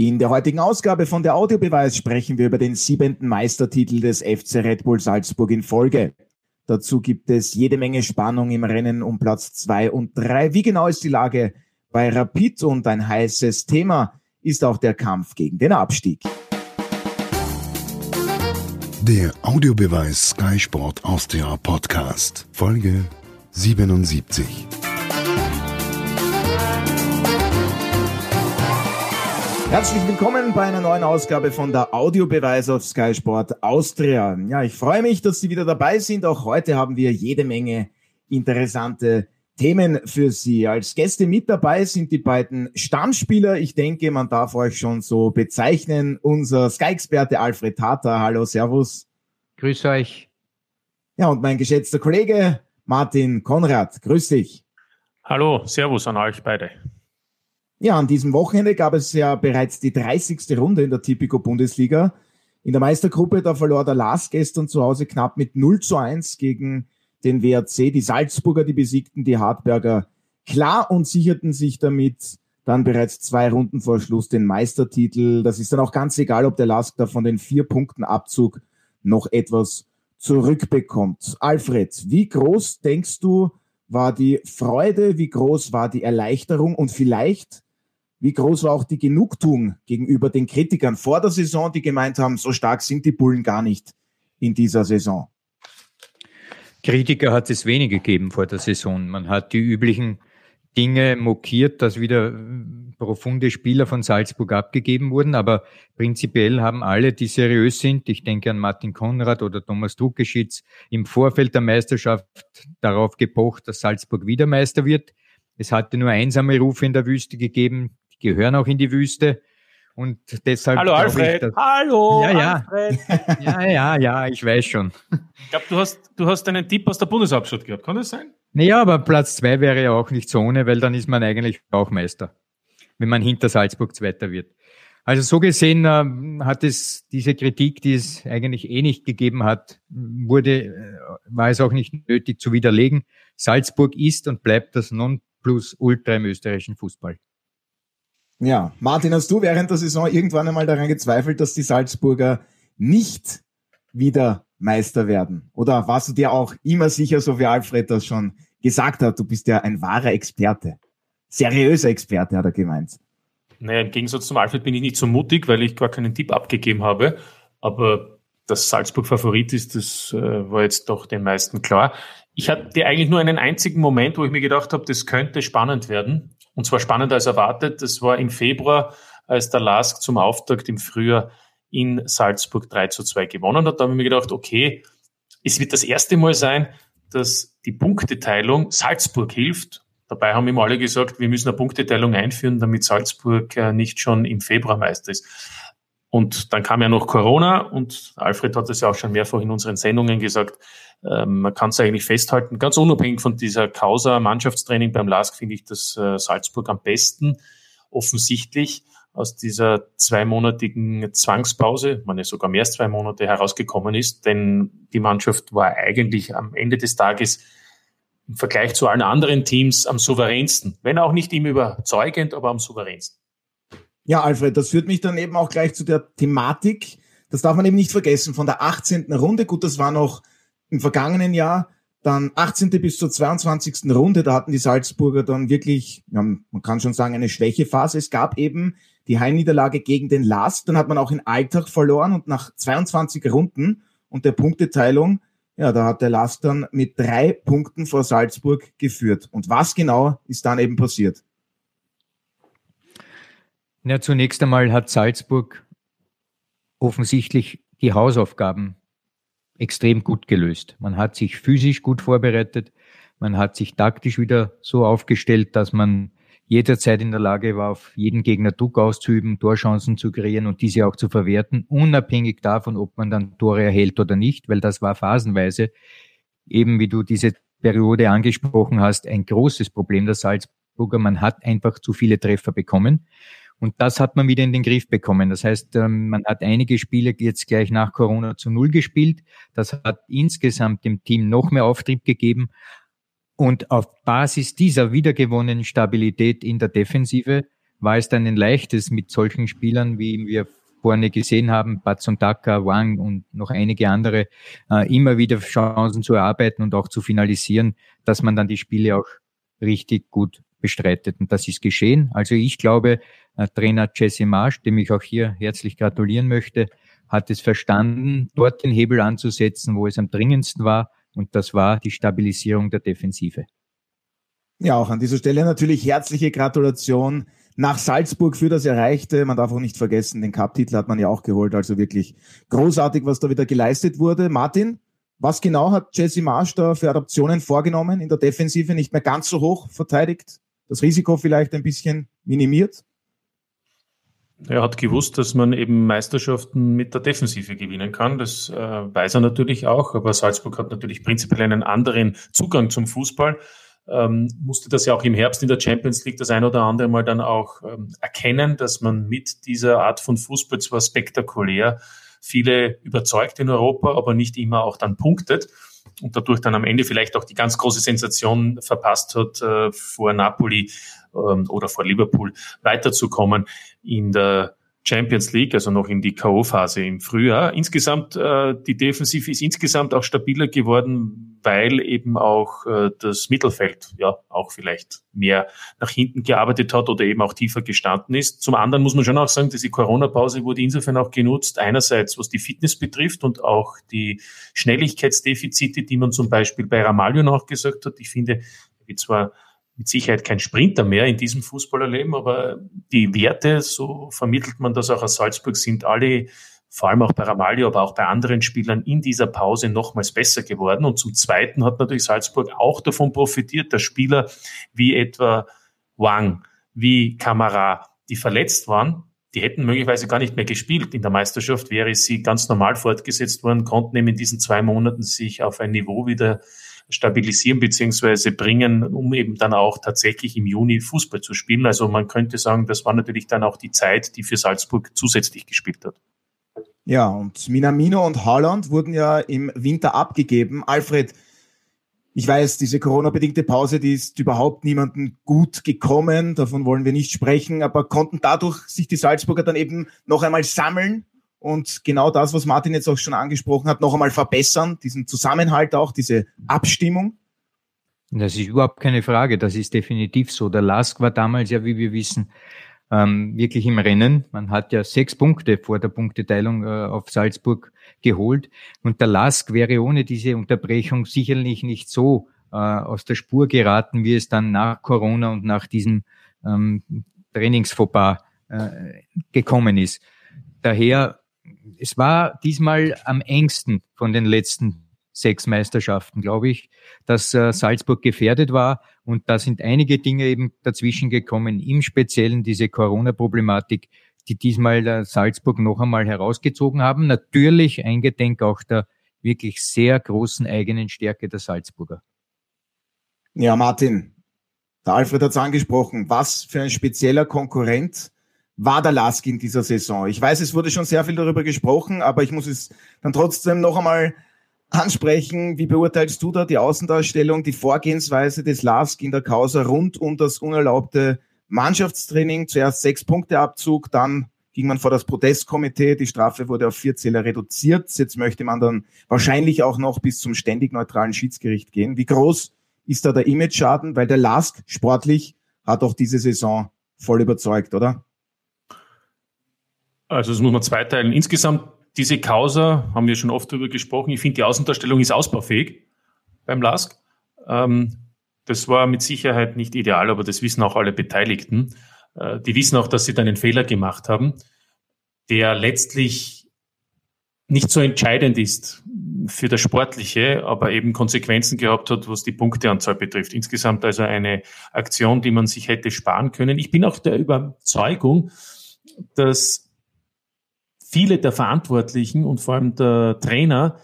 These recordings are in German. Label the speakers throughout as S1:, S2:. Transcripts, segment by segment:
S1: In der heutigen Ausgabe von der Audiobeweis sprechen wir über den siebenten Meistertitel des FC Red Bull Salzburg in Folge. Dazu gibt es jede Menge Spannung im Rennen um Platz zwei und drei. Wie genau ist die Lage bei Rapid und ein heißes Thema ist auch der Kampf gegen den Abstieg.
S2: Der Audiobeweis Sky Sport Austria Podcast, Folge 77.
S1: Herzlich willkommen bei einer neuen Ausgabe von der Audiobeweis auf Sky Sport Austria. Ja, ich freue mich, dass Sie wieder dabei sind. Auch heute haben wir jede Menge interessante Themen für Sie. Als Gäste mit dabei sind die beiden Stammspieler. Ich denke, man darf euch schon so bezeichnen. Unser Sky-Experte Alfred Tata. Hallo, Servus.
S3: Grüß euch.
S1: Ja, und mein geschätzter Kollege Martin Konrad. Grüß dich.
S4: Hallo, Servus an euch beide.
S1: Ja, an diesem Wochenende gab es ja bereits die 30. Runde in der Tipico Bundesliga. In der Meistergruppe, da verlor der Lars gestern zu Hause knapp mit 0 zu 1 gegen den WRC. Die Salzburger, die besiegten die Hartberger klar und sicherten sich damit dann bereits zwei Runden vor Schluss den Meistertitel. Das ist dann auch ganz egal, ob der Lask da von den vier Punkten Abzug noch etwas zurückbekommt. Alfred, wie groß denkst du, war die Freude, wie groß war die Erleichterung und vielleicht wie groß war auch die Genugtuung gegenüber den Kritikern vor der Saison, die gemeint haben, so stark sind die Bullen gar nicht in dieser Saison?
S3: Kritiker hat es wenig gegeben vor der Saison. Man hat die üblichen Dinge mokiert, dass wieder profunde Spieler von Salzburg abgegeben wurden, aber prinzipiell haben alle, die seriös sind, ich denke an Martin Konrad oder Thomas Druckeschitz, im Vorfeld der Meisterschaft darauf gepocht, dass Salzburg wieder Meister wird. Es hatte nur einsame Rufe in der Wüste gegeben, gehören auch in die Wüste. Und deshalb.
S4: Hallo Alfred.
S3: Ich,
S4: Hallo
S3: ja, ja. Alfred. Ja, ja, ja, ich weiß schon.
S4: Ich glaube, du hast, du hast einen Tipp aus der Bundeshauptstadt gehabt. Kann das sein?
S3: Naja, aber Platz zwei wäre ja auch nicht so ohne, weil dann ist man eigentlich auch Meister, wenn man hinter Salzburg Zweiter wird. Also so gesehen äh, hat es diese Kritik, die es eigentlich eh nicht gegeben hat, wurde, äh, war es auch nicht nötig zu widerlegen. Salzburg ist und bleibt das Nonplusultra im österreichischen Fußball.
S1: Ja, Martin, hast du während der Saison irgendwann einmal daran gezweifelt, dass die Salzburger nicht wieder Meister werden? Oder warst du dir auch immer sicher, so wie Alfred das schon gesagt hat, du bist ja ein wahrer Experte. Seriöser Experte, hat er gemeint.
S4: Naja, im Gegensatz zum Alfred bin ich nicht so mutig, weil ich gar keinen Tipp abgegeben habe. Aber dass Salzburg Favorit ist, das äh, war jetzt doch den meisten klar. Ich hatte eigentlich nur einen einzigen Moment, wo ich mir gedacht habe, das könnte spannend werden. Und zwar spannender als erwartet. Das war im Februar, als der LASK zum Auftakt im Frühjahr in Salzburg 3 zu 2 gewonnen hat. Da habe ich mir gedacht, okay, es wird das erste Mal sein, dass die Punkteteilung Salzburg hilft. Dabei haben immer alle gesagt, wir müssen eine Punkteteilung einführen, damit Salzburg äh, nicht schon im Februar Meister ist. Und dann kam ja noch Corona und Alfred hat es ja auch schon mehrfach in unseren Sendungen gesagt, ähm, man kann es eigentlich festhalten, ganz unabhängig von dieser Causa Mannschaftstraining beim LASK finde ich das äh, Salzburg am besten offensichtlich aus dieser zweimonatigen Zwangspause, man ist sogar mehr als zwei Monate herausgekommen ist, denn die Mannschaft war eigentlich am Ende des Tages im Vergleich zu allen anderen Teams am souveränsten. Wenn auch nicht immer überzeugend, aber am souveränsten.
S1: Ja, Alfred, das führt mich dann eben auch gleich zu der Thematik. Das darf man eben nicht vergessen. Von der 18. Runde, gut, das war noch im vergangenen Jahr, dann 18. bis zur 22. Runde, da hatten die Salzburger dann wirklich, ja, man kann schon sagen, eine Schwächephase. Es gab eben die Heimniederlage gegen den Last, dann hat man auch in Alltag verloren und nach 22 Runden und der Punkteteilung, ja, da hat der Last dann mit drei Punkten vor Salzburg geführt. Und was genau ist dann eben passiert?
S3: Ja, zunächst einmal hat Salzburg offensichtlich die Hausaufgaben extrem gut gelöst. Man hat sich physisch gut vorbereitet, man hat sich taktisch wieder so aufgestellt, dass man jederzeit in der Lage war, auf jeden Gegner Druck auszuüben, Torchancen zu kreieren und diese auch zu verwerten, unabhängig davon, ob man dann Tore erhält oder nicht, weil das war phasenweise, eben wie du diese Periode angesprochen hast, ein großes Problem der Salzburger. Man hat einfach zu viele Treffer bekommen. Und das hat man wieder in den Griff bekommen. Das heißt, ähm, man hat einige Spiele jetzt gleich nach Corona zu Null gespielt. Das hat insgesamt dem Team noch mehr Auftrieb gegeben. Und auf Basis dieser wiedergewonnenen Stabilität in der Defensive war es dann ein leichtes mit solchen Spielern, wie wir vorne gesehen haben, Batsundaka, Wang und noch einige andere, äh, immer wieder Chancen zu erarbeiten und auch zu finalisieren, dass man dann die Spiele auch richtig gut bestreitet. Und das ist geschehen. Also ich glaube, Trainer Jesse Marsch, dem ich auch hier herzlich gratulieren möchte, hat es verstanden, dort den Hebel anzusetzen, wo es am dringendsten war. Und das war die Stabilisierung der Defensive.
S1: Ja, auch an dieser Stelle natürlich herzliche Gratulation nach Salzburg für das Erreichte. Man darf auch nicht vergessen, den Cup-Titel hat man ja auch geholt. Also wirklich großartig, was da wieder geleistet wurde. Martin, was genau hat Jesse Marsch da für Adaptionen vorgenommen in der Defensive? Nicht mehr ganz so hoch verteidigt? Das Risiko vielleicht ein bisschen minimiert?
S4: Er hat gewusst, dass man eben Meisterschaften mit der Defensive gewinnen kann. Das äh, weiß er natürlich auch. Aber Salzburg hat natürlich prinzipiell einen anderen Zugang zum Fußball. Ähm, musste das ja auch im Herbst in der Champions League das ein oder andere Mal dann auch ähm, erkennen, dass man mit dieser Art von Fußball zwar spektakulär viele überzeugt in Europa, aber nicht immer auch dann punktet und dadurch dann am Ende vielleicht auch die ganz große Sensation verpasst hat, äh, vor Napoli ähm, oder vor Liverpool weiterzukommen in der Champions League, also noch in die K.O.-Phase im Frühjahr. Insgesamt, äh, die Defensive ist insgesamt auch stabiler geworden, weil eben auch äh, das Mittelfeld ja auch vielleicht mehr nach hinten gearbeitet hat oder eben auch tiefer gestanden ist. Zum anderen muss man schon auch sagen, diese Corona-Pause wurde insofern auch genutzt, einerseits was die Fitness betrifft und auch die Schnelligkeitsdefizite, die man zum Beispiel bei Ramalho noch gesagt hat. Ich finde, wie zwar mit Sicherheit kein Sprinter mehr in diesem Fußballerleben, aber die Werte, so vermittelt man das auch aus Salzburg, sind alle, vor allem auch bei Ramalho, aber auch bei anderen Spielern in dieser Pause nochmals besser geworden. Und zum Zweiten hat natürlich Salzburg auch davon profitiert, dass Spieler wie etwa Wang, wie Kamara, die verletzt waren, die hätten möglicherweise gar nicht mehr gespielt. In der Meisterschaft wäre sie ganz normal fortgesetzt worden, konnten eben in diesen zwei Monaten sich auf ein Niveau wieder stabilisieren beziehungsweise bringen, um eben dann auch tatsächlich im Juni Fußball zu spielen. Also man könnte sagen, das war natürlich dann auch die Zeit, die für Salzburg zusätzlich gespielt hat.
S1: Ja, und Minamino und Haaland wurden ja im Winter abgegeben. Alfred, ich weiß, diese Corona-bedingte Pause, die ist überhaupt niemandem gut gekommen. Davon wollen wir nicht sprechen. Aber konnten dadurch sich die Salzburger dann eben noch einmal sammeln und genau das, was Martin jetzt auch schon angesprochen hat, noch einmal verbessern, diesen Zusammenhalt auch, diese Abstimmung?
S3: Das ist überhaupt keine Frage, das ist definitiv so. Der Lask war damals ja, wie wir wissen, ähm, wirklich im Rennen. Man hat ja sechs Punkte vor der Punkteteilung äh, auf Salzburg geholt. Und der Lask wäre ohne diese Unterbrechung sicherlich nicht so äh, aus der Spur geraten, wie es dann nach Corona und nach diesem ähm, Trainingsfauxpas äh, gekommen ist. Daher es war diesmal am engsten von den letzten sechs Meisterschaften, glaube ich, dass äh, Salzburg gefährdet war. Und da sind einige Dinge eben dazwischen gekommen, im Speziellen diese Corona-Problematik, die diesmal äh, Salzburg noch einmal herausgezogen haben. Natürlich eingedenk auch der wirklich sehr großen eigenen Stärke der Salzburger.
S1: Ja, Martin, der Alfred hat es angesprochen. Was für ein spezieller Konkurrent war der Lask in dieser Saison? Ich weiß, es wurde schon sehr viel darüber gesprochen, aber ich muss es dann trotzdem noch einmal ansprechen. Wie beurteilst du da die Außendarstellung, die Vorgehensweise des Lask in der Causa rund um das unerlaubte Mannschaftstraining? Zuerst sechs Punkte Abzug, dann ging man vor das Protestkomitee, die Strafe wurde auf vier Zähler reduziert. Jetzt möchte man dann wahrscheinlich auch noch bis zum ständig neutralen Schiedsgericht gehen. Wie groß ist da der Image-Schaden? Weil der Lask sportlich hat auch diese Saison voll überzeugt, oder?
S4: Also das muss man zweiteilen. Insgesamt diese Causa, haben wir schon oft darüber gesprochen, ich finde, die Außendarstellung ist ausbaufähig beim LASK. Ähm, das war mit Sicherheit nicht ideal, aber das wissen auch alle Beteiligten. Äh, die wissen auch, dass sie dann einen Fehler gemacht haben, der letztlich nicht so entscheidend ist für das Sportliche, aber eben Konsequenzen gehabt hat, was die Punkteanzahl betrifft. Insgesamt also eine Aktion, die man sich hätte sparen können. Ich bin auch der Überzeugung, dass viele der Verantwortlichen und vor allem der Trainer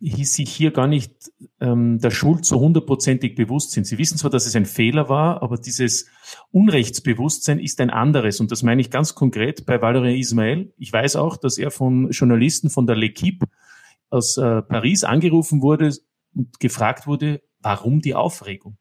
S4: sich hier gar nicht ähm, der Schuld so hundertprozentig bewusst sind. Sie wissen zwar, dass es ein Fehler war, aber dieses Unrechtsbewusstsein ist ein anderes. Und das meine ich ganz konkret bei Valerian Ismail. Ich weiß auch, dass er von Journalisten von der L'Equipe aus äh, Paris angerufen wurde und gefragt wurde, warum die Aufregung?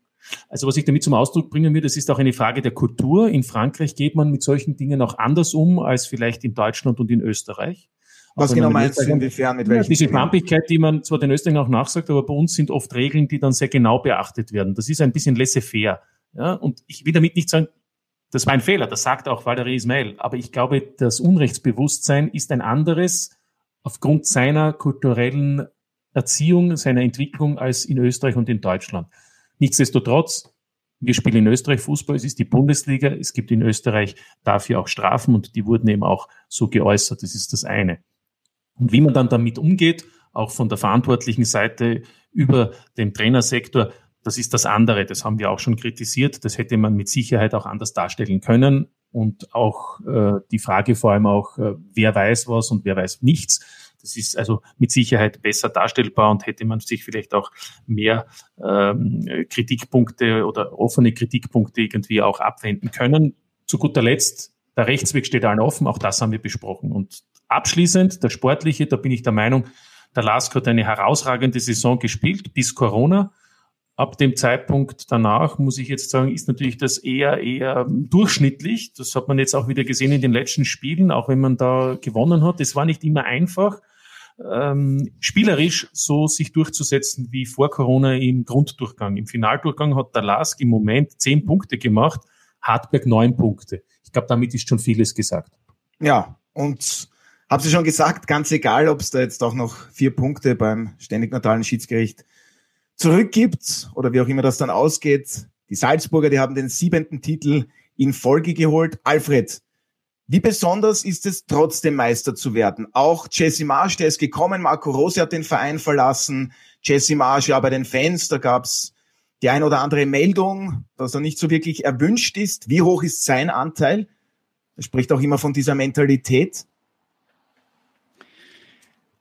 S4: Also was ich damit zum Ausdruck bringen will, das ist auch eine Frage der Kultur. In Frankreich geht man mit solchen Dingen auch anders um als vielleicht in Deutschland und in Österreich.
S1: Was genau meinst du inwiefern?
S4: Mit welchen ja, diese Schwampigkeit, die man zwar den Österreichern auch nachsagt, aber bei uns sind oft Regeln, die dann sehr genau beachtet werden. Das ist ein bisschen laissez-faire. Ja, und ich will damit nicht sagen, das war ein Fehler, das sagt auch Valerie Ismail. Aber ich glaube, das Unrechtsbewusstsein ist ein anderes aufgrund seiner kulturellen Erziehung, seiner Entwicklung als in Österreich und in Deutschland. Nichtsdestotrotz, wir spielen in Österreich Fußball, es ist die Bundesliga, es gibt in Österreich dafür auch Strafen und die wurden eben auch so geäußert. Das ist das eine. Und wie man dann damit umgeht, auch von der verantwortlichen Seite über den Trainersektor, das ist das andere. Das haben wir auch schon kritisiert. Das hätte man mit Sicherheit auch anders darstellen können. Und auch äh, die Frage vor allem auch, äh, wer weiß was und wer weiß nichts. Das ist also mit Sicherheit besser darstellbar und hätte man sich vielleicht auch mehr ähm, Kritikpunkte oder offene Kritikpunkte irgendwie auch abwenden können. Zu guter Letzt, der Rechtsweg steht allen offen, auch das haben wir besprochen. Und abschließend, der sportliche, da bin ich der Meinung, der Lask hat eine herausragende Saison gespielt bis Corona. Ab dem Zeitpunkt danach, muss ich jetzt sagen, ist natürlich das eher, eher durchschnittlich. Das hat man jetzt auch wieder gesehen in den letzten Spielen, auch wenn man da gewonnen hat. Es war nicht immer einfach, ähm, spielerisch so sich durchzusetzen wie vor Corona im Grunddurchgang. Im Finaldurchgang hat der Lask im Moment zehn Punkte gemacht, Hartberg neun Punkte. Ich glaube, damit ist schon vieles gesagt.
S1: Ja, und habe Sie schon gesagt, ganz egal, ob es da jetzt auch noch vier Punkte beim ständig neutralen Schiedsgericht zurückgibt oder wie auch immer das dann ausgeht. Die Salzburger, die haben den siebenten Titel in Folge geholt. Alfred, wie besonders ist es trotzdem Meister zu werden? Auch Jesse Marsch, der ist gekommen, Marco Rose hat den Verein verlassen. Jesse Marsch, ja, bei den Fans, da gab's die ein oder andere Meldung, dass er nicht so wirklich erwünscht ist. Wie hoch ist sein Anteil? Er spricht auch immer von dieser Mentalität.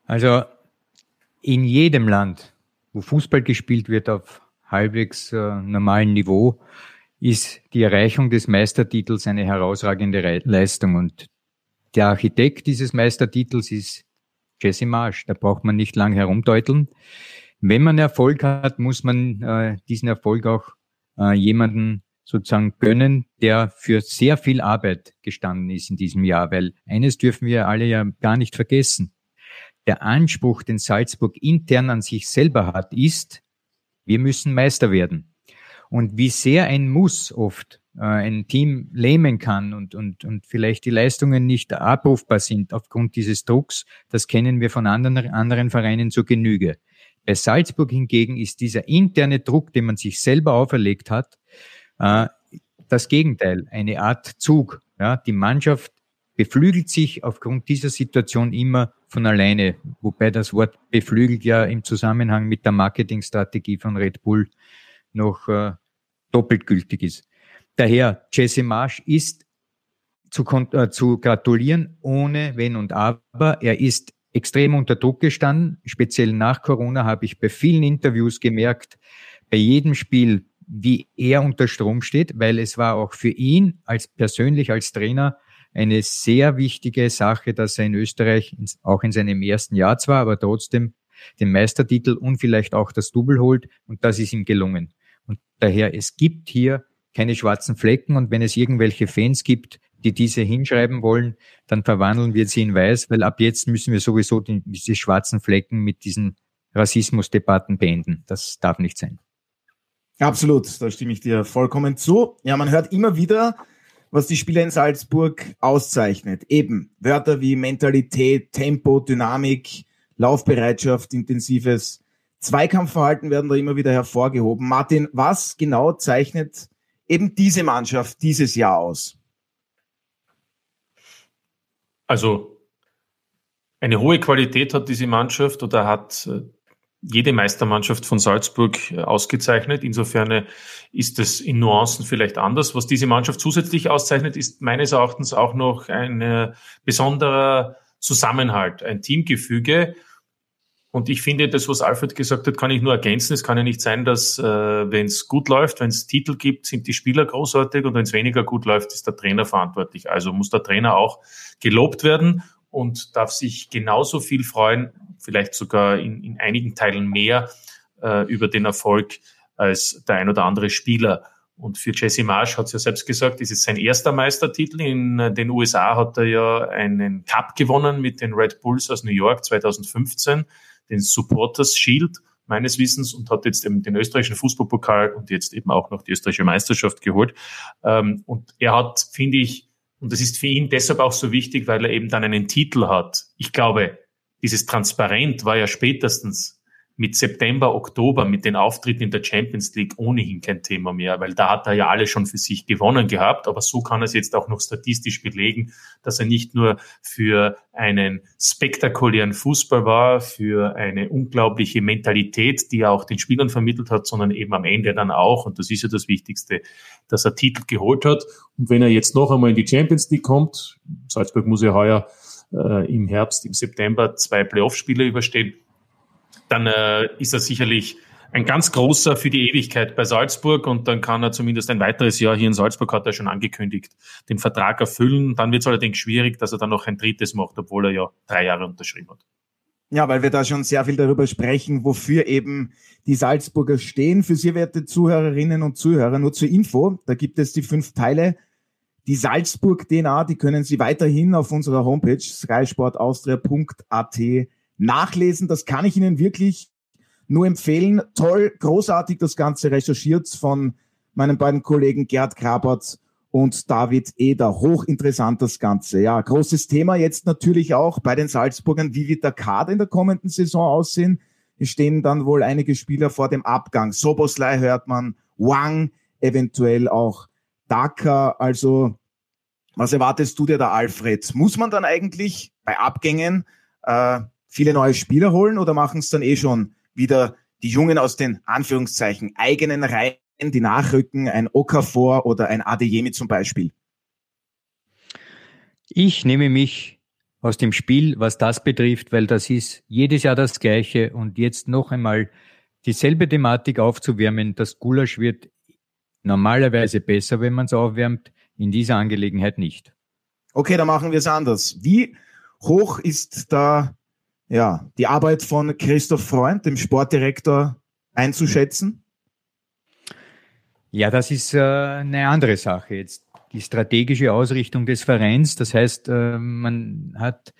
S3: Also in jedem Land wo Fußball gespielt wird auf halbwegs äh, normalem Niveau, ist die Erreichung des Meistertitels eine herausragende Re Leistung. Und der Architekt dieses Meistertitels ist Jesse Marsch. Da braucht man nicht lang herumdeuteln. Wenn man Erfolg hat, muss man äh, diesen Erfolg auch äh, jemanden sozusagen gönnen, der für sehr viel Arbeit gestanden ist in diesem Jahr, weil eines dürfen wir alle ja gar nicht vergessen der Anspruch, den Salzburg intern an sich selber hat, ist, wir müssen Meister werden. Und wie sehr ein Muss oft äh, ein Team lähmen kann und, und, und vielleicht die Leistungen nicht abrufbar sind aufgrund dieses Drucks, das kennen wir von anderen, anderen Vereinen zur Genüge. Bei Salzburg hingegen ist dieser interne Druck, den man sich selber auferlegt hat, äh, das Gegenteil, eine Art Zug. Ja, die Mannschaft beflügelt sich aufgrund dieser Situation immer von alleine, wobei das Wort beflügelt ja im Zusammenhang mit der Marketingstrategie von Red Bull noch äh, doppelt gültig ist. Daher, Jesse Marsch ist zu, äh, zu gratulieren, ohne Wenn und Aber. Er ist extrem unter Druck gestanden. Speziell nach Corona habe ich bei vielen Interviews gemerkt, bei jedem Spiel, wie er unter Strom steht, weil es war auch für ihn als persönlich als Trainer eine sehr wichtige Sache, dass er in Österreich, auch in seinem ersten Jahr zwar, aber trotzdem den Meistertitel und vielleicht auch das Double holt. Und das ist ihm gelungen. Und daher, es gibt hier keine schwarzen Flecken. Und wenn es irgendwelche Fans gibt, die diese hinschreiben wollen, dann verwandeln wir sie in weiß, weil ab jetzt müssen wir sowieso die, diese schwarzen Flecken mit diesen Rassismusdebatten beenden. Das darf nicht sein.
S1: Absolut, da stimme ich dir vollkommen zu. Ja, man hört immer wieder, was die Spieler in Salzburg auszeichnet. Eben Wörter wie Mentalität, Tempo, Dynamik, Laufbereitschaft, intensives Zweikampfverhalten werden da immer wieder hervorgehoben. Martin, was genau zeichnet eben diese Mannschaft dieses Jahr aus?
S4: Also eine hohe Qualität hat diese Mannschaft oder hat äh, jede Meistermannschaft von Salzburg äh, ausgezeichnet. Insofern äh, ist es in Nuancen vielleicht anders. Was diese Mannschaft zusätzlich auszeichnet, ist meines Erachtens auch noch ein besonderer Zusammenhalt, ein Teamgefüge. Und ich finde, das, was Alfred gesagt hat, kann ich nur ergänzen. Es kann ja nicht sein, dass äh, wenn es gut läuft, wenn es Titel gibt, sind die Spieler großartig und wenn es weniger gut läuft, ist der Trainer verantwortlich. Also muss der Trainer auch gelobt werden und darf sich genauso viel freuen, vielleicht sogar in, in einigen Teilen mehr äh, über den Erfolg als der ein oder andere Spieler. Und für Jesse Marsch hat es ja selbst gesagt, es ist sein erster Meistertitel. In den USA hat er ja einen Cup gewonnen mit den Red Bulls aus New York 2015, den Supporters Shield meines Wissens und hat jetzt eben den österreichischen Fußballpokal und jetzt eben auch noch die österreichische Meisterschaft geholt. Ähm, und er hat, finde ich, und das ist für ihn deshalb auch so wichtig, weil er eben dann einen Titel hat. Ich glaube, dieses Transparent war ja spätestens mit September, Oktober, mit den Auftritten in der Champions League ohnehin kein Thema mehr, weil da hat er ja alle schon für sich gewonnen gehabt. Aber so kann er es jetzt auch noch statistisch belegen, dass er nicht nur für einen spektakulären Fußball war, für eine unglaubliche Mentalität, die er auch den Spielern vermittelt hat, sondern eben am Ende dann auch, und das ist ja das Wichtigste, dass er Titel geholt hat. Und wenn er jetzt noch einmal in die Champions League kommt, Salzburg muss ja heuer äh, im Herbst, im September zwei Playoff-Spiele überstehen, dann äh, ist er sicherlich ein ganz großer für die Ewigkeit bei Salzburg und dann kann er zumindest ein weiteres Jahr hier in Salzburg, hat er schon angekündigt, den Vertrag erfüllen. Dann wird es allerdings schwierig, dass er dann noch ein drittes macht, obwohl er ja drei Jahre unterschrieben hat.
S1: Ja, weil wir da schon sehr viel darüber sprechen, wofür eben die Salzburger stehen. Für Sie, werte Zuhörerinnen und Zuhörer, nur zur Info, da gibt es die fünf Teile. Die Salzburg-DNA, die können Sie weiterhin auf unserer Homepage skysportaustria.at nachlesen. Das kann ich Ihnen wirklich nur empfehlen. Toll, großartig das Ganze recherchiert von meinen beiden Kollegen Gerd Krabert und David Eder. Hochinteressant das Ganze. Ja, großes Thema jetzt natürlich auch bei den Salzburgern. Wie wird der Kader in der kommenden Saison aussehen? Es stehen dann wohl einige Spieler vor dem Abgang. Soboslai hört man, Wang, eventuell auch Daka. Also, was erwartest du dir da, Alfred? Muss man dann eigentlich bei Abgängen äh, viele neue Spieler holen oder machen es dann eh schon wieder die Jungen aus den Anführungszeichen eigenen Reihen, die nachrücken, ein Okafor oder ein Adeyemi zum Beispiel?
S3: Ich nehme mich aus dem Spiel, was das betrifft, weil das ist jedes Jahr das Gleiche und jetzt noch einmal dieselbe Thematik aufzuwärmen. Das Gulasch wird normalerweise besser, wenn man es aufwärmt, in dieser Angelegenheit nicht.
S1: Okay, dann machen wir es anders. Wie hoch ist da ja, die Arbeit von Christoph Freund, dem Sportdirektor, einzuschätzen?
S3: Ja, das ist äh, eine andere Sache jetzt. Die strategische Ausrichtung des Vereins, das heißt, äh, man hat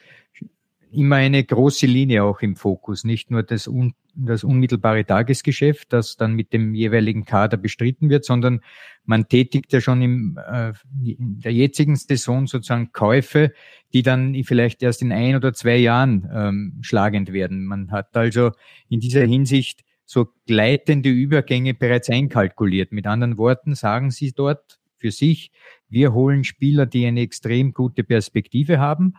S3: immer eine große Linie auch im Fokus, nicht nur das, un, das unmittelbare Tagesgeschäft, das dann mit dem jeweiligen Kader bestritten wird, sondern man tätigt ja schon im, äh, in der jetzigen Saison sozusagen Käufe, die dann vielleicht erst in ein oder zwei Jahren ähm, schlagend werden. Man hat also in dieser Hinsicht so gleitende Übergänge bereits einkalkuliert. Mit anderen Worten sagen Sie dort für sich, wir holen Spieler, die eine extrem gute Perspektive haben,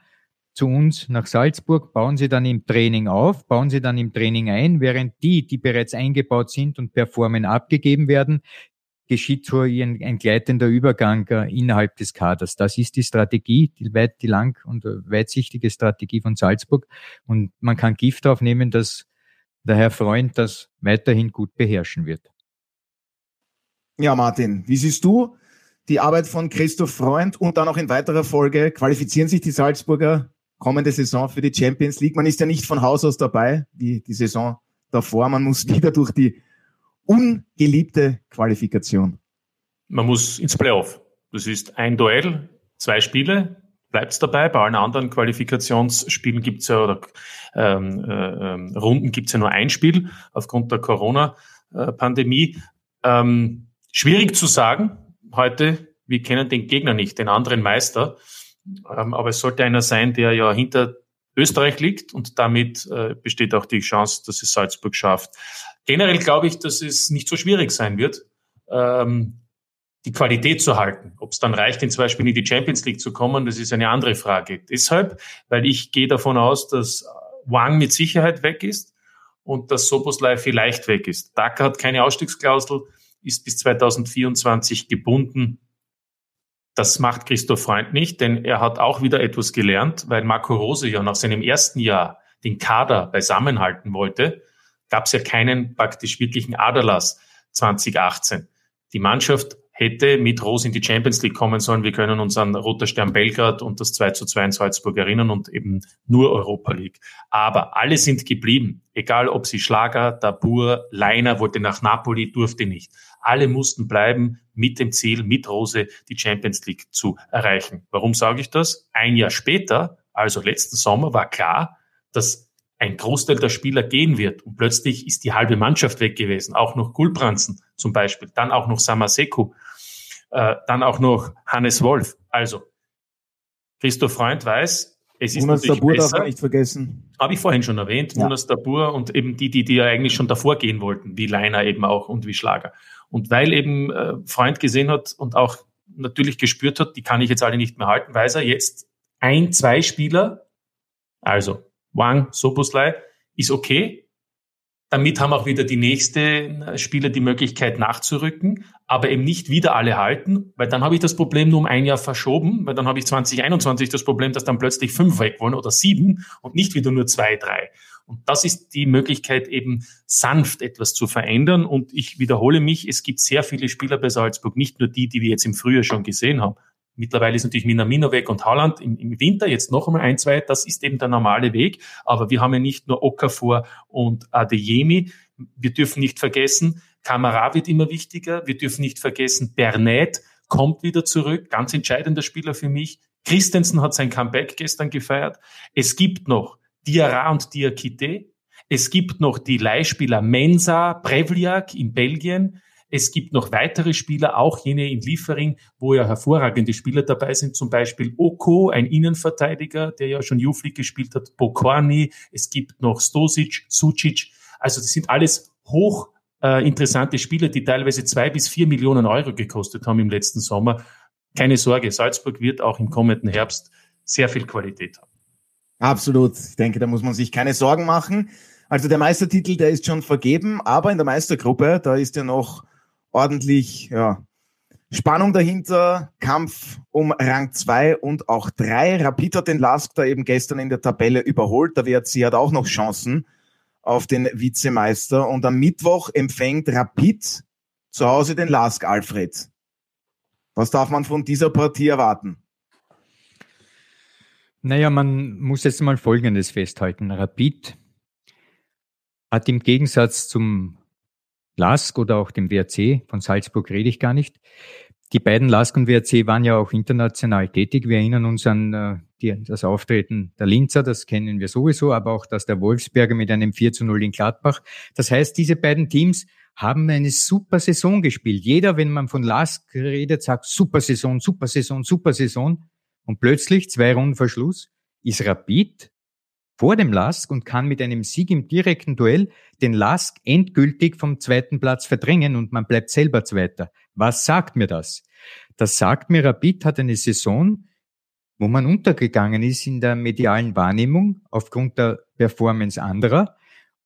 S3: zu uns nach Salzburg, bauen sie dann im Training auf, bauen sie dann im Training ein, während die, die bereits eingebaut sind und performen, abgegeben werden, geschieht so ein, ein gleitender Übergang äh, innerhalb des Kaders. Das ist die Strategie, die weit, die lang und äh, weitsichtige Strategie von Salzburg. Und man kann Gift aufnehmen, dass der Herr Freund das weiterhin gut beherrschen wird.
S1: Ja, Martin, wie siehst du die Arbeit von Christoph Freund und dann auch in weiterer Folge qualifizieren sich die Salzburger kommende Saison für die Champions League. Man ist ja nicht von Haus aus dabei, wie die Saison davor. Man muss wieder durch die ungeliebte Qualifikation.
S4: Man muss ins Playoff. Das ist ein Duell, zwei Spiele, bleibt es dabei. Bei allen anderen Qualifikationsspielen gibt es ja oder ähm, äh, ähm, Runden gibt es ja nur ein Spiel aufgrund der Corona-Pandemie. Ähm, schwierig zu sagen heute. Wir kennen den Gegner nicht, den anderen Meister. Ähm, aber es sollte einer sein, der ja hinter Österreich liegt und damit äh, besteht auch die Chance, dass es Salzburg schafft. Generell glaube ich, dass es nicht so schwierig sein wird, ähm, die Qualität zu halten. Ob es dann reicht, in zwei Spielen in die Champions League zu kommen, das ist eine andere Frage. Deshalb, weil ich gehe davon aus, dass Wang mit Sicherheit weg ist und dass Soboslai vielleicht weg ist. Daka hat keine Ausstiegsklausel, ist bis 2024 gebunden das macht Christoph Freund nicht, denn er hat auch wieder etwas gelernt, weil Marco Rose ja nach seinem ersten Jahr den Kader beisammenhalten wollte, gab es ja keinen praktisch wirklichen Aderlass 2018. Die Mannschaft hätte mit Rose in die Champions League kommen sollen. Wir können uns an Roter Stern Belgrad und das 2 zu 2 in Salzburg erinnern und eben nur Europa League. Aber alle sind geblieben. Egal ob sie Schlager, Dabur, Leiner wollte nach Napoli, durfte nicht. Alle mussten bleiben mit dem Ziel, mit Rose die Champions League zu erreichen. Warum sage ich das? Ein Jahr später, also letzten Sommer, war klar, dass ein Großteil der Spieler gehen wird. Und plötzlich ist die halbe Mannschaft weg gewesen. Auch noch Gulbransen zum Beispiel, dann auch noch Samaseku, äh, dann auch noch Hannes Wolf. Also, Christoph Freund weiß, es ist Munas natürlich Dabur besser. darf
S1: nicht vergessen.
S4: Habe ich vorhin schon erwähnt. Ja. Munas Dabur und eben die, die, die ja eigentlich schon davor gehen wollten, wie Leiner eben auch und wie Schlager. Und weil eben äh, Freund gesehen hat und auch natürlich gespürt hat, die kann ich jetzt alle nicht mehr halten, weiß er jetzt ein, zwei Spieler, also Wang, Soboslai, ist okay. Damit haben auch wieder die nächsten Spieler die Möglichkeit nachzurücken, aber eben nicht wieder alle halten, weil dann habe ich das Problem nur um ein Jahr verschoben, weil dann habe ich 2021 das Problem, dass dann plötzlich fünf weg wollen oder sieben und nicht wieder nur zwei, drei. Und das ist die Möglichkeit, eben sanft etwas zu verändern. Und ich wiederhole mich, es gibt sehr viele Spieler bei Salzburg, nicht nur die, die wir jetzt im Frühjahr schon gesehen haben, Mittlerweile ist natürlich Minamino weg und Haaland im, im, Winter jetzt noch einmal ein, zwei. Das ist eben der normale Weg. Aber wir haben ja nicht nur Okafor und Adeyemi. Wir dürfen nicht vergessen, Kamara wird immer wichtiger. Wir dürfen nicht vergessen, Bernet kommt wieder zurück. Ganz entscheidender Spieler für mich. Christensen hat sein Comeback gestern gefeiert. Es gibt noch Diarra und Diakite. Es gibt noch die Leihspieler Mensa, Brevliak in Belgien. Es gibt noch weitere Spieler, auch jene in Liefering, wo ja hervorragende Spieler dabei sind, zum Beispiel Oko, ein Innenverteidiger, der ja schon League gespielt hat, Bokorni, es gibt noch Stosic, Sucic. Also das sind alles hoch äh, interessante Spieler, die teilweise zwei bis vier Millionen Euro gekostet haben im letzten Sommer. Keine Sorge, Salzburg wird auch im kommenden Herbst sehr viel Qualität haben.
S1: Absolut. Ich denke, da muss man sich keine Sorgen machen. Also der Meistertitel, der ist schon vergeben, aber in der Meistergruppe, da ist ja noch ordentlich ja, Spannung dahinter, Kampf um Rang 2 und auch 3. Rapid hat den Lask da eben gestern in der Tabelle überholt. Der WRC hat auch noch Chancen auf den Vizemeister. Und am Mittwoch empfängt Rapid zu Hause den Lask Alfred. Was darf man von dieser Partie erwarten?
S3: Naja, man muss jetzt mal Folgendes festhalten. Rapid hat im Gegensatz zum LASK oder auch dem WRC, von Salzburg rede ich gar nicht. Die beiden LASK und WRC waren ja auch international tätig. Wir erinnern uns an äh, die, das Auftreten der Linzer, das kennen wir sowieso, aber auch das der Wolfsberger mit einem 4 zu 0 in Gladbach. Das heißt, diese beiden Teams haben eine super Saison gespielt. Jeder, wenn man von LASK redet, sagt super Saison, super Saison, super Saison. Und plötzlich, zwei Runden Verschluss, ist Rapid vor dem Lask und kann mit einem Sieg im direkten Duell den Lask endgültig vom zweiten Platz verdrängen und man bleibt selber Zweiter. Was sagt mir das? Das sagt mir, Rapid hat eine Saison, wo man untergegangen ist in der medialen Wahrnehmung aufgrund der Performance anderer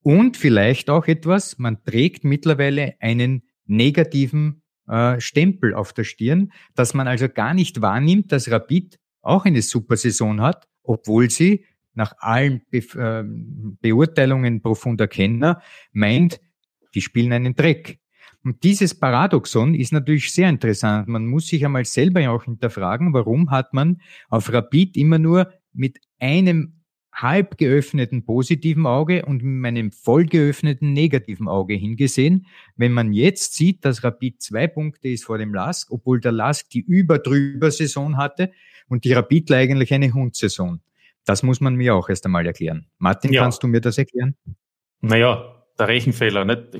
S3: und vielleicht auch etwas, man trägt mittlerweile einen negativen äh, Stempel auf der Stirn, dass man also gar nicht wahrnimmt, dass Rapid auch eine super Saison hat, obwohl sie nach allen Be äh, Beurteilungen profunder Kenner meint, die spielen einen Dreck. Und dieses Paradoxon ist natürlich sehr interessant. Man muss sich einmal selber auch hinterfragen, warum hat man auf Rapid immer nur mit einem halb geöffneten positiven Auge und mit einem voll geöffneten negativen Auge hingesehen. Wenn man jetzt sieht, dass Rapid zwei Punkte ist vor dem Lask, obwohl der Lask die Über-Drüber-Saison hatte und die Rapidler eigentlich eine Hundsaison. Das muss man mir auch erst einmal erklären. Martin, ja. kannst du mir das erklären?
S4: Naja, der Rechenfehler, nicht?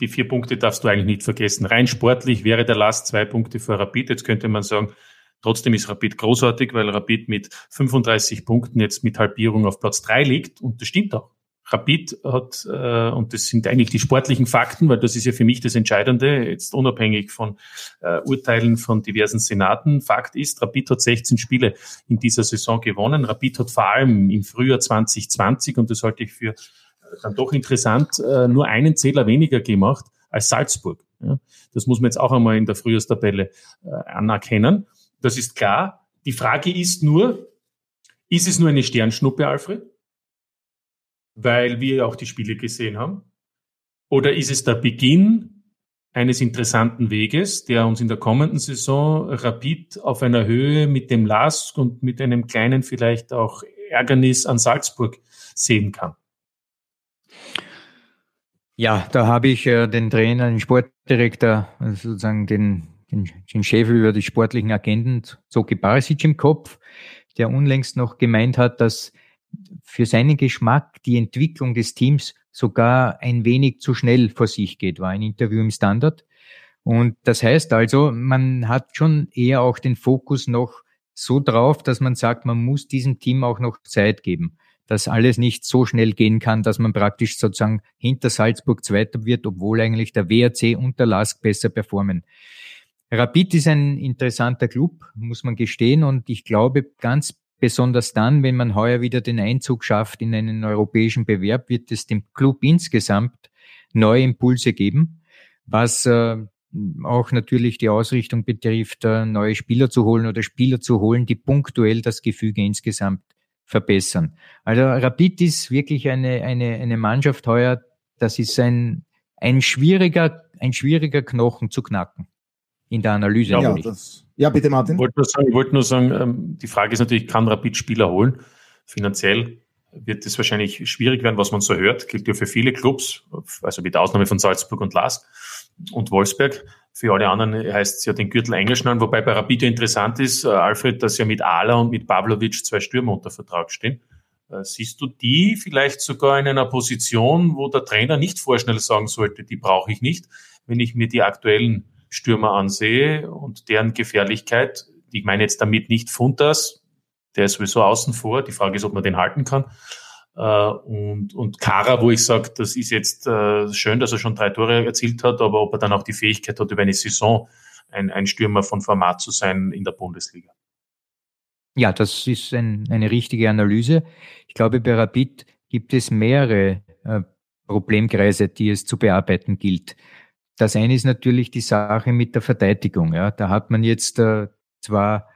S4: die vier Punkte darfst du eigentlich nicht vergessen. Rein sportlich wäre der Last zwei Punkte für Rapid. Jetzt könnte man sagen, trotzdem ist Rapid großartig, weil Rapid mit 35 Punkten jetzt mit Halbierung auf Platz drei liegt. Und das stimmt auch. Rapid hat, äh, und das sind eigentlich die sportlichen Fakten, weil das ist ja für mich das Entscheidende, jetzt unabhängig von äh, Urteilen von diversen Senaten. Fakt ist, Rapid hat 16 Spiele in dieser Saison gewonnen. Rapid hat vor allem im Frühjahr 2020, und das halte ich für äh, dann doch interessant, äh, nur einen Zähler weniger gemacht als Salzburg. Ja, das muss man jetzt auch einmal in der Frühjahrstabelle äh, anerkennen. Das ist klar. Die Frage ist nur, ist es nur eine Sternschnuppe, Alfred? Weil wir auch die Spiele gesehen haben? Oder ist es der Beginn eines interessanten Weges, der uns in der kommenden Saison Rapid auf einer Höhe mit dem LASK und mit einem kleinen vielleicht auch Ärgernis an Salzburg sehen kann.
S3: Ja, da habe ich äh, den Trainer, den Sportdirektor, also sozusagen den, den, den Chef über die sportlichen Agenten, Zoki Barisic im Kopf, der unlängst noch gemeint hat, dass für seinen Geschmack die Entwicklung des Teams sogar ein wenig zu schnell vor sich geht, war ein Interview im Standard. Und das heißt also, man hat schon eher auch den Fokus noch so drauf, dass man sagt, man muss diesem Team auch noch Zeit geben, dass alles nicht so schnell gehen kann, dass man praktisch sozusagen hinter Salzburg Zweiter wird, obwohl eigentlich der WRC und der LASK besser performen. Rapid ist ein interessanter Club, muss man gestehen, und ich glaube, ganz besonders dann, wenn man heuer wieder den Einzug schafft in einen europäischen Bewerb, wird es dem Club insgesamt neue Impulse geben, was äh, auch natürlich die Ausrichtung betrifft, äh, neue Spieler zu holen oder Spieler zu holen, die punktuell das Gefüge insgesamt verbessern. Also Rapid ist wirklich eine, eine, eine Mannschaft heuer, das ist ein, ein schwieriger, ein schwieriger Knochen zu knacken in der Analyse.
S1: Ja, das, ja bitte Martin.
S4: Ich wollte nur sagen, wollte nur sagen ähm, die Frage ist natürlich, kann Rapid Spieler holen? Finanziell wird es wahrscheinlich schwierig werden, was man so hört. Gilt ja für viele Clubs, also mit Ausnahme von Salzburg und Lask und Wolfsberg. Für alle anderen heißt es ja den Gürtel eingeschnallen, wobei bei Rapid interessant ist, äh, Alfred, dass ja mit Ala und mit Pavlovic zwei Stürmer unter Vertrag stehen. Äh, siehst du die vielleicht sogar in einer Position, wo der Trainer nicht vorschnell sagen sollte, die brauche ich nicht, wenn ich mir die aktuellen Stürmer ansehe und deren Gefährlichkeit, ich meine jetzt damit nicht Funtas, der ist sowieso außen vor, die Frage ist, ob man den halten kann, äh, und, und Kara, wo ich sage, das ist jetzt äh, schön, dass er schon drei Tore erzielt hat, aber ob er dann auch die Fähigkeit hat, über eine Saison ein, ein Stürmer von Format zu sein in der Bundesliga.
S3: Ja, das ist ein, eine richtige Analyse. Ich glaube, bei Rapid gibt es mehrere äh, Problemkreise, die es zu bearbeiten gilt. Das eine ist natürlich die Sache mit der Verteidigung. Ja. Da hat man jetzt äh, zwar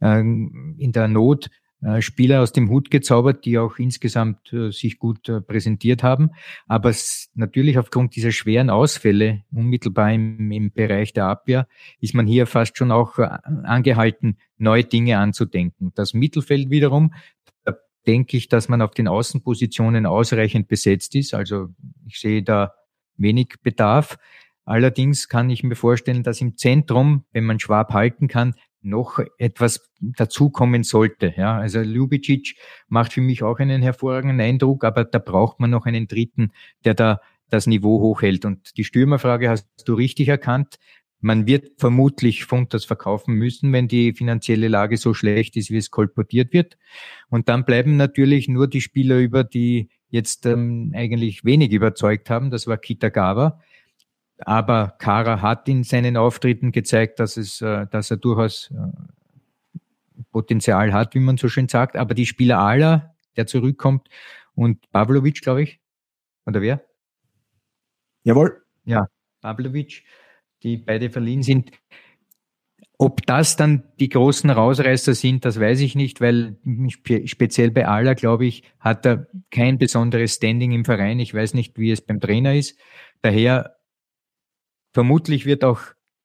S3: äh, in der Not äh, Spieler aus dem Hut gezaubert, die auch insgesamt äh, sich gut äh, präsentiert haben. Aber natürlich aufgrund dieser schweren Ausfälle unmittelbar im, im Bereich der Abwehr ist man hier fast schon auch angehalten, neue Dinge anzudenken. Das Mittelfeld wiederum, da denke ich, dass man auf den Außenpositionen ausreichend besetzt ist. Also ich sehe da wenig Bedarf. Allerdings kann ich mir vorstellen, dass im Zentrum, wenn man Schwab halten kann, noch etwas dazukommen sollte. Ja, also Ljubicic macht für mich auch einen hervorragenden Eindruck, aber da braucht man noch einen Dritten, der da das Niveau hochhält. Und die Stürmerfrage hast du richtig erkannt. Man wird vermutlich Funtas verkaufen müssen, wenn die finanzielle Lage so schlecht ist, wie es kolportiert wird. Und dann bleiben natürlich nur die Spieler über, die jetzt ähm, eigentlich wenig überzeugt haben. Das war Kitagawa aber Kara hat in seinen Auftritten gezeigt, dass, es, äh, dass er durchaus äh, Potenzial hat, wie man so schön sagt. Aber die Spieler aller, der zurückkommt, und Pavlovic, glaube ich, oder wer?
S1: Jawohl.
S3: Ja, Pavlovic, die beide verliehen sind. Ob das dann die großen Rausreißer sind, das weiß ich nicht, weil speziell bei Aller, glaube ich, hat er kein besonderes Standing im Verein. Ich weiß nicht, wie es beim Trainer ist. Daher vermutlich wird auch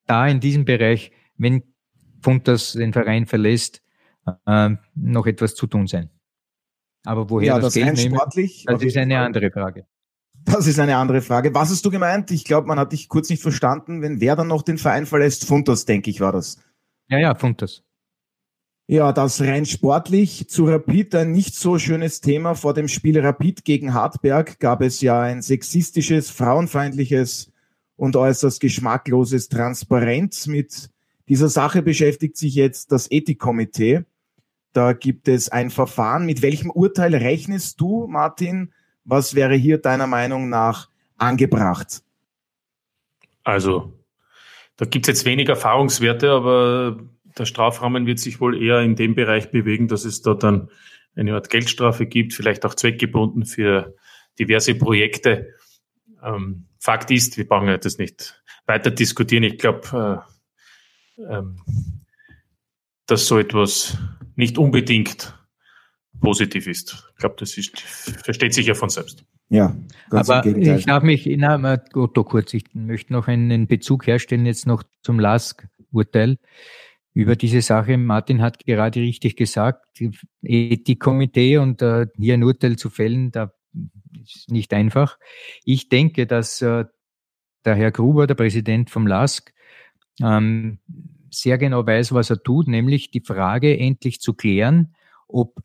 S3: da in diesem Bereich, wenn Funtas den Verein verlässt, äh, noch etwas zu tun sein. Aber woher
S1: ja,
S3: das,
S1: das
S3: Geld
S1: nehmen, sportlich,
S3: das ist eine andere Frage.
S1: Das ist eine andere Frage. Was hast du gemeint? Ich glaube, man hat dich kurz nicht verstanden. Wenn wer dann noch den Verein verlässt, Funtas, denke ich, war das.
S3: Ja, ja, Funtas.
S1: Ja, das rein sportlich zu Rapid ein nicht so schönes Thema. Vor dem Spiel Rapid gegen Hartberg gab es ja ein sexistisches, frauenfeindliches und äußerst geschmackloses Transparenz. Mit dieser Sache beschäftigt sich jetzt das Ethikkomitee. Da gibt es ein Verfahren. Mit welchem Urteil rechnest du, Martin? Was wäre hier deiner Meinung nach angebracht?
S4: Also, da gibt es jetzt wenig Erfahrungswerte, aber der Strafrahmen wird sich wohl eher in dem Bereich bewegen, dass es da dann eine Art Geldstrafe gibt, vielleicht auch zweckgebunden für diverse Projekte. Ähm, Fakt ist, wir brauchen ja das nicht weiter diskutieren. Ich glaube, äh, ähm, dass so etwas nicht unbedingt positiv ist. Ich glaube, das ist, versteht sich ja von selbst.
S3: Ja, ganz Aber ich darf mich, na, Otto kurz, ich möchte noch einen Bezug herstellen jetzt noch zum LASK-Urteil über diese Sache. Martin hat gerade richtig gesagt, Ethikkomitee und äh, hier ein Urteil zu fällen, da ist nicht einfach. Ich denke, dass äh, der Herr Gruber, der Präsident vom LASK, ähm, sehr genau weiß, was er tut, nämlich die Frage endlich zu klären, ob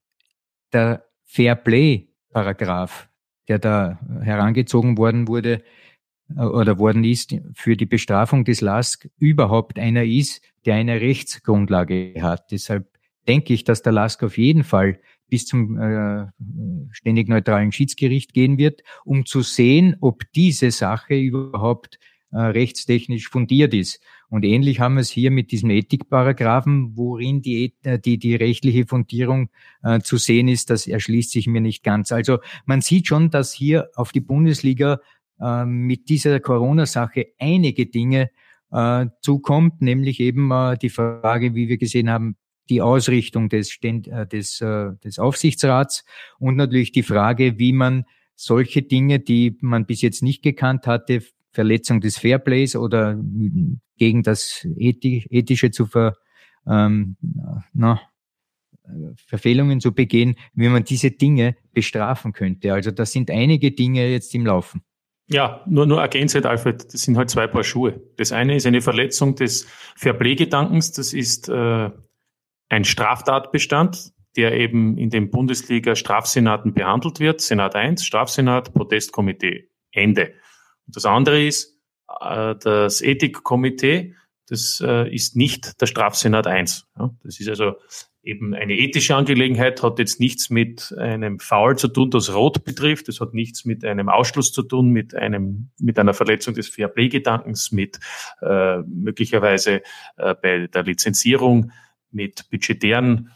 S3: der Fair Play-Paragraph der da herangezogen worden wurde äh, oder worden ist für die Bestrafung des LASK überhaupt einer ist, der eine Rechtsgrundlage hat. Deshalb denke ich, dass der LASK auf jeden Fall bis zum äh, ständig neutralen Schiedsgericht gehen wird, um zu sehen, ob diese Sache überhaupt äh, rechtstechnisch fundiert ist. Und ähnlich haben wir es hier mit diesem Ethikparagraphen, worin die, äh, die, die rechtliche Fundierung äh, zu sehen ist. Das erschließt sich mir nicht ganz. Also man sieht schon, dass hier auf die Bundesliga äh, mit dieser Corona-Sache einige Dinge äh, zukommt, nämlich eben äh, die Frage, wie wir gesehen haben, die Ausrichtung des, Ständ, äh, des, äh, des Aufsichtsrats und natürlich die Frage, wie man solche Dinge, die man bis jetzt nicht gekannt hatte, Verletzung des Fairplays oder gegen das Ethische zu ver, ähm, na, Verfehlungen zu begehen, wie man diese Dinge bestrafen könnte. Also da sind einige Dinge jetzt im Laufen.
S4: Ja, nur, nur ergänzend, Alfred, das sind halt zwei Paar Schuhe. Das eine ist eine Verletzung des Fairplay-Gedankens, das ist äh, ein Straftatbestand, der eben in den Bundesliga-Strafsenaten behandelt wird. Senat 1, Strafsenat, Protestkomitee, Ende. Und das andere ist, äh, das Ethikkomitee, das äh, ist nicht der Strafsenat 1. Das ist also eben eine ethische Angelegenheit, hat jetzt nichts mit einem Foul zu tun, das Rot betrifft. Das hat nichts mit einem Ausschluss zu tun, mit einem, mit einer Verletzung des Fairplay-Gedankens, mit äh, möglicherweise äh, bei der Lizenzierung, mit budgetären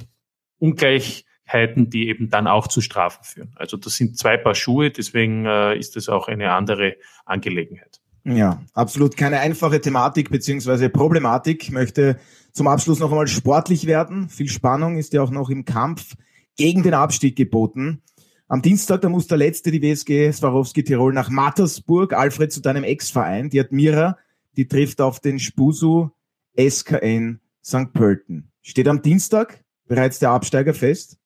S4: Ungleichheiten, die eben dann auch zu Strafen führen. Also das sind zwei Paar Schuhe, deswegen äh, ist das auch eine andere Angelegenheit.
S1: Ja, absolut keine einfache Thematik beziehungsweise Problematik. Ich möchte zum Abschluss noch einmal sportlich werden. Viel Spannung ist ja auch noch im Kampf gegen den Abstieg geboten. Am Dienstag, da muss der Letzte, die WSG Swarovski Tirol, nach Mattersburg. Alfred, zu deinem Ex-Verein. Die Admira, die trifft auf den Spusu SKN St. Pölten. Steht am Dienstag bereits der Absteiger fest?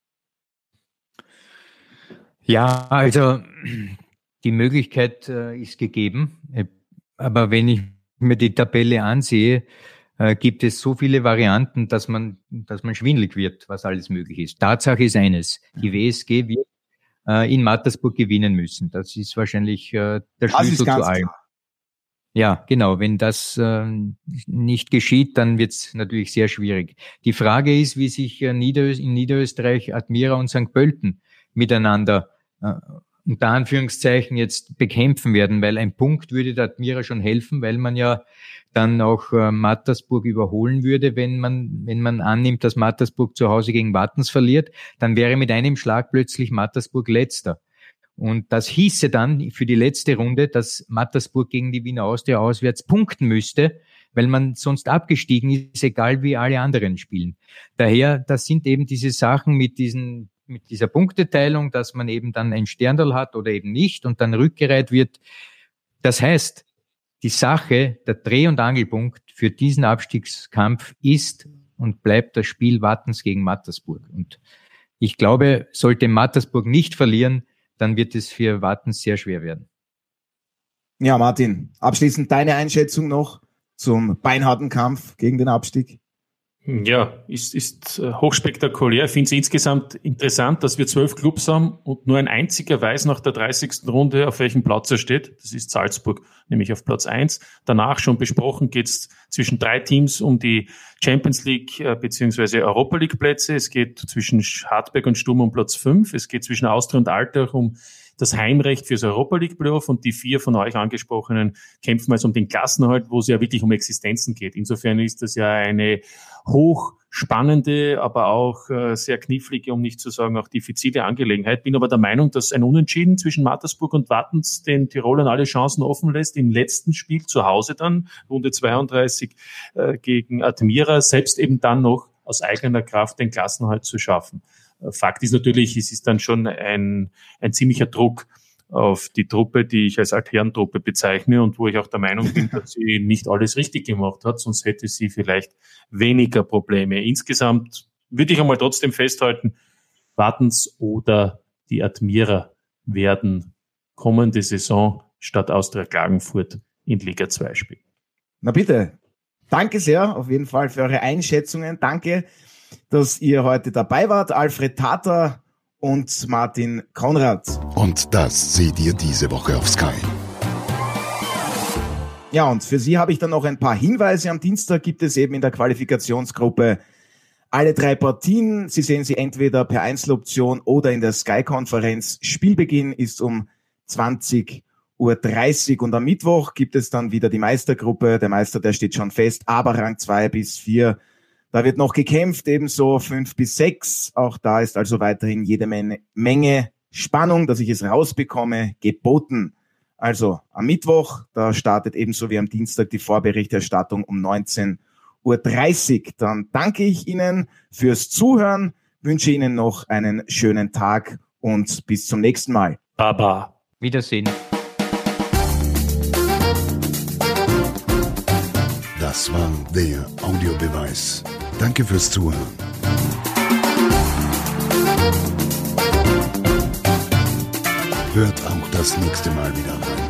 S3: Ja, also die Möglichkeit äh, ist gegeben. Aber wenn ich mir die Tabelle ansehe, äh, gibt es so viele Varianten, dass man, dass man schwindlig wird, was alles möglich ist. Tatsache ist eines, die WSG wird äh, in Mattersburg gewinnen müssen. Das ist wahrscheinlich äh, der Schlüssel zu allem. Klar. Ja, genau. Wenn das äh, nicht geschieht, dann wird es natürlich sehr schwierig. Die Frage ist, wie sich äh, Niederös in Niederösterreich Admira und St. Pölten miteinander äh, unter Anführungszeichen jetzt bekämpfen werden, weil ein Punkt würde der Admira schon helfen, weil man ja dann auch äh, Mattersburg überholen würde, wenn man, wenn man annimmt, dass Mattersburg zu Hause gegen Wattens verliert, dann wäre mit einem Schlag plötzlich Mattersburg letzter. Und das hieße dann für die letzte Runde, dass Mattersburg gegen die Wiener Austria auswärts punkten müsste, weil man sonst abgestiegen ist, egal wie alle anderen spielen. Daher, das sind eben diese Sachen mit diesen mit dieser Punkteteilung, dass man eben dann ein Sterndal hat oder eben nicht und dann rückgereiht wird. Das heißt, die Sache, der Dreh- und Angelpunkt für diesen Abstiegskampf ist und bleibt das Spiel Wattens gegen Mattersburg. Und ich glaube, sollte Mattersburg nicht verlieren, dann wird es für Wattens sehr schwer werden.
S1: Ja, Martin, abschließend deine Einschätzung noch zum beinharten Kampf gegen den Abstieg.
S4: Ja, ist, ist äh, hochspektakulär. Ich finde es insgesamt interessant, dass wir zwölf Clubs haben und nur ein einziger weiß nach der 30. Runde, auf welchem Platz er steht. Das ist Salzburg, nämlich auf Platz eins. Danach schon besprochen geht es zwischen drei Teams um die Champions League äh, bzw. Europa League Plätze. Es geht zwischen Hartberg und Sturm um Platz fünf. Es geht zwischen Austria und Altach um das Heimrecht fürs Europa League Playoff und die vier von euch angesprochenen kämpfen also um den Klassenerhalt, wo es ja wirklich um Existenzen geht. Insofern ist das ja eine hochspannende, aber auch äh, sehr knifflige, um nicht zu sagen auch diffizile Angelegenheit. Bin aber der Meinung, dass ein Unentschieden zwischen Mattersburg und Wattens den Tirolern alle Chancen offen lässt, im letzten Spiel zu Hause dann, Runde 32 äh, gegen Admira, selbst eben dann noch aus eigener Kraft den Klassenhalt zu schaffen. Fakt ist natürlich, es ist dann schon ein, ein ziemlicher Druck auf die Truppe, die ich als Altherrentruppe bezeichne und wo ich auch der Meinung bin, dass sie nicht alles richtig gemacht hat, sonst hätte sie vielleicht weniger Probleme. Insgesamt würde ich einmal trotzdem festhalten, Wartens oder die Admira werden kommende Saison statt Austria Klagenfurt in Liga 2 spielen.
S1: Na bitte. Danke sehr auf jeden Fall für eure Einschätzungen. Danke, dass ihr heute dabei wart. Alfred Tater und Martin Konrad.
S2: Und das seht ihr diese Woche auf Sky.
S1: Ja, und für Sie habe ich dann noch ein paar Hinweise. Am Dienstag gibt es eben in der Qualifikationsgruppe alle drei Partien. Sie sehen sie entweder per Einzeloption oder in der Sky-Konferenz. Spielbeginn ist um 20 Uhr 30 und am Mittwoch gibt es dann wieder die Meistergruppe. Der Meister, der steht schon fest, aber Rang 2 bis 4. Da wird noch gekämpft, ebenso 5 bis 6. Auch da ist also weiterhin jede Menge Spannung, dass ich es rausbekomme, geboten. Also am Mittwoch, da startet ebenso wie am Dienstag die Vorberichterstattung um 19.30 Uhr. Dann danke ich Ihnen fürs Zuhören, wünsche Ihnen noch einen schönen Tag und bis zum nächsten Mal.
S4: Baba.
S3: Wiedersehen.
S2: Das war der Audiobeweis. Danke fürs Zuhören. Hört auch das nächste Mal wieder rein.